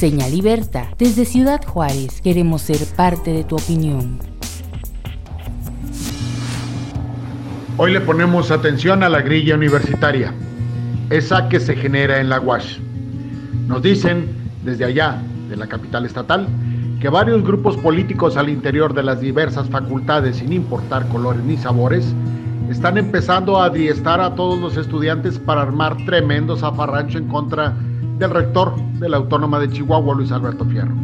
Señal Liberta, desde Ciudad Juárez, queremos ser parte de tu opinión. Hoy le ponemos atención a la grilla universitaria, esa que se genera en la UASH. Nos dicen desde allá, de la capital estatal, que varios grupos políticos al interior de las diversas facultades, sin importar colores ni sabores, están empezando a adiestar a todos los estudiantes para armar tremendo zafarrancho en contra del rector de la Autónoma de Chihuahua, Luis Alberto Fierro.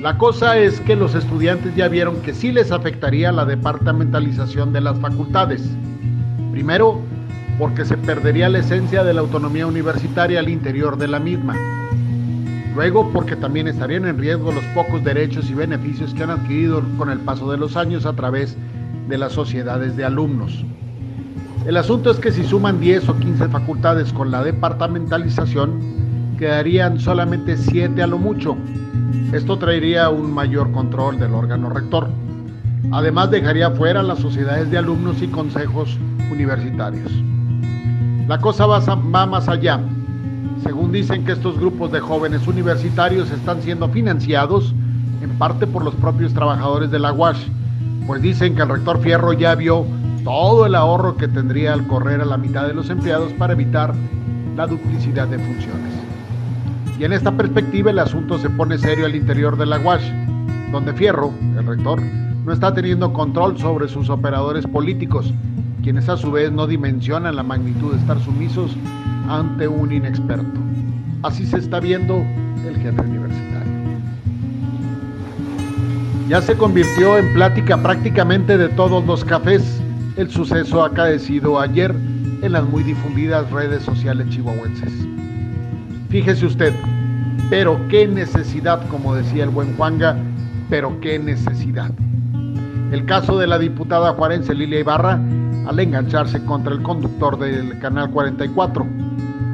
La cosa es que los estudiantes ya vieron que sí les afectaría la departamentalización de las facultades. Primero, porque se perdería la esencia de la autonomía universitaria al interior de la misma. Luego, porque también estarían en riesgo los pocos derechos y beneficios que han adquirido con el paso de los años a través de las sociedades de alumnos. El asunto es que si suman 10 o 15 facultades con la departamentalización, quedarían solamente 7 a lo mucho. Esto traería un mayor control del órgano rector. Además dejaría fuera las sociedades de alumnos y consejos universitarios. La cosa va, más allá según dicen que estos grupos de jóvenes universitarios están siendo financiados en parte por los propios trabajadores de la UASH, pues dicen que el rector Fierro ya vio todo el ahorro que tendría al correr a la mitad de los empleados para evitar la duplicidad de funciones. Y en esta perspectiva el asunto se pone serio al interior de la UASH, donde Fierro, el rector, no está teniendo control sobre sus operadores políticos, quienes a su vez no dimensionan la magnitud de estar sumisos ante un inexperto. Así se está viendo el jefe universitario. Ya se convirtió en plática prácticamente de todos los cafés el suceso acaecido ayer en las muy difundidas redes sociales chihuahuenses. Fíjese usted, pero qué necesidad, como decía el buen Juanga, pero qué necesidad. El caso de la diputada juarense Lilia Ibarra al engancharse contra el conductor del Canal 44,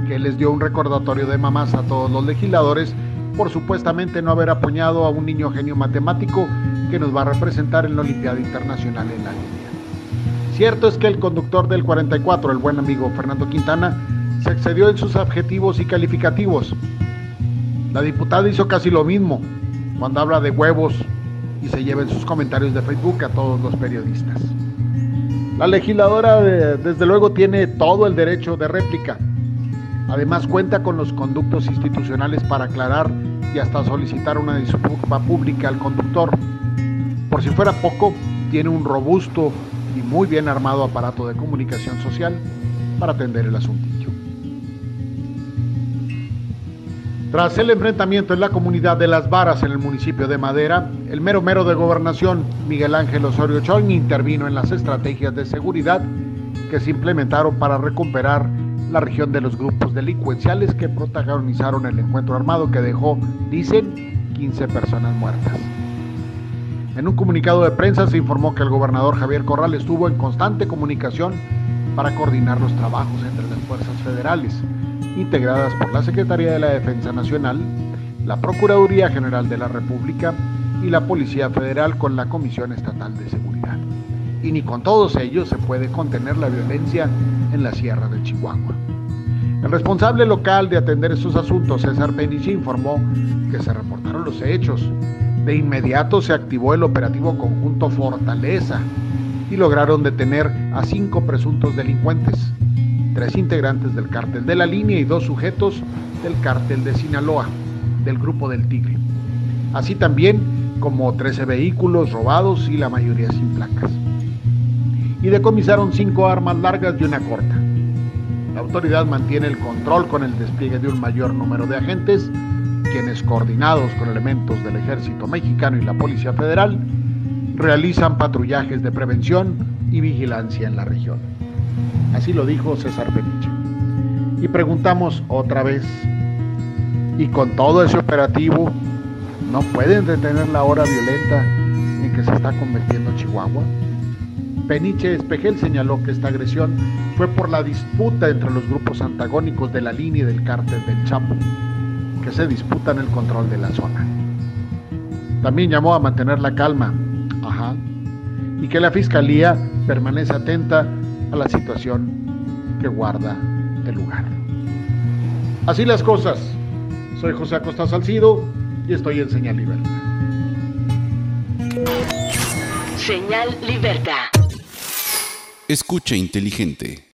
que les dio un recordatorio de mamás a todos los legisladores por supuestamente no haber apoyado a un niño genio matemático que nos va a representar en la Olimpiada Internacional en la línea. Cierto es que el conductor del 44, el buen amigo Fernando Quintana, se excedió en sus adjetivos y calificativos. La diputada hizo casi lo mismo cuando habla de huevos y se lleva en sus comentarios de Facebook a todos los periodistas. La legisladora desde luego tiene todo el derecho de réplica, Además cuenta con los conductos institucionales para aclarar y hasta solicitar una disculpa pública al conductor. Por si fuera poco, tiene un robusto y muy bien armado aparato de comunicación social para atender el asuntillo. Tras el enfrentamiento en la comunidad de Las Varas en el municipio de Madera, el mero mero de gobernación, Miguel Ángel Osorio Chong, intervino en las estrategias de seguridad que se implementaron para recuperar la región de los grupos delincuenciales que protagonizaron el encuentro armado que dejó, dicen, 15 personas muertas. En un comunicado de prensa se informó que el gobernador Javier Corral estuvo en constante comunicación para coordinar los trabajos entre las fuerzas federales, integradas por la Secretaría de la Defensa Nacional, la Procuraduría General de la República y la Policía Federal con la Comisión Estatal de Seguridad. Y ni con todos ellos se puede contener la violencia en la Sierra de Chihuahua. El responsable local de atender estos asuntos, César Peniche, informó que se reportaron los hechos. De inmediato se activó el operativo conjunto Fortaleza y lograron detener a cinco presuntos delincuentes, tres integrantes del cártel de la línea y dos sujetos del cártel de Sinaloa, del grupo del Tigre. Así también como 13 vehículos robados y la mayoría sin placas y decomisaron cinco armas largas y una corta. La autoridad mantiene el control con el despliegue de un mayor número de agentes, quienes coordinados con elementos del ejército mexicano y la Policía Federal, realizan patrullajes de prevención y vigilancia en la región. Así lo dijo César Peniche. Y preguntamos otra vez, ¿y con todo ese operativo no pueden detener la hora violenta en que se está convirtiendo Chihuahua? Peniche Espejel señaló que esta agresión fue por la disputa entre los grupos antagónicos de la línea del cártel del Chapo, que se disputan el control de la zona. También llamó a mantener la calma, ajá, y que la fiscalía permanece atenta a la situación que guarda el lugar. Así las cosas. Soy José Acosta Salcido y estoy en Señal Libertad. Señal Libertad. Escucha inteligente.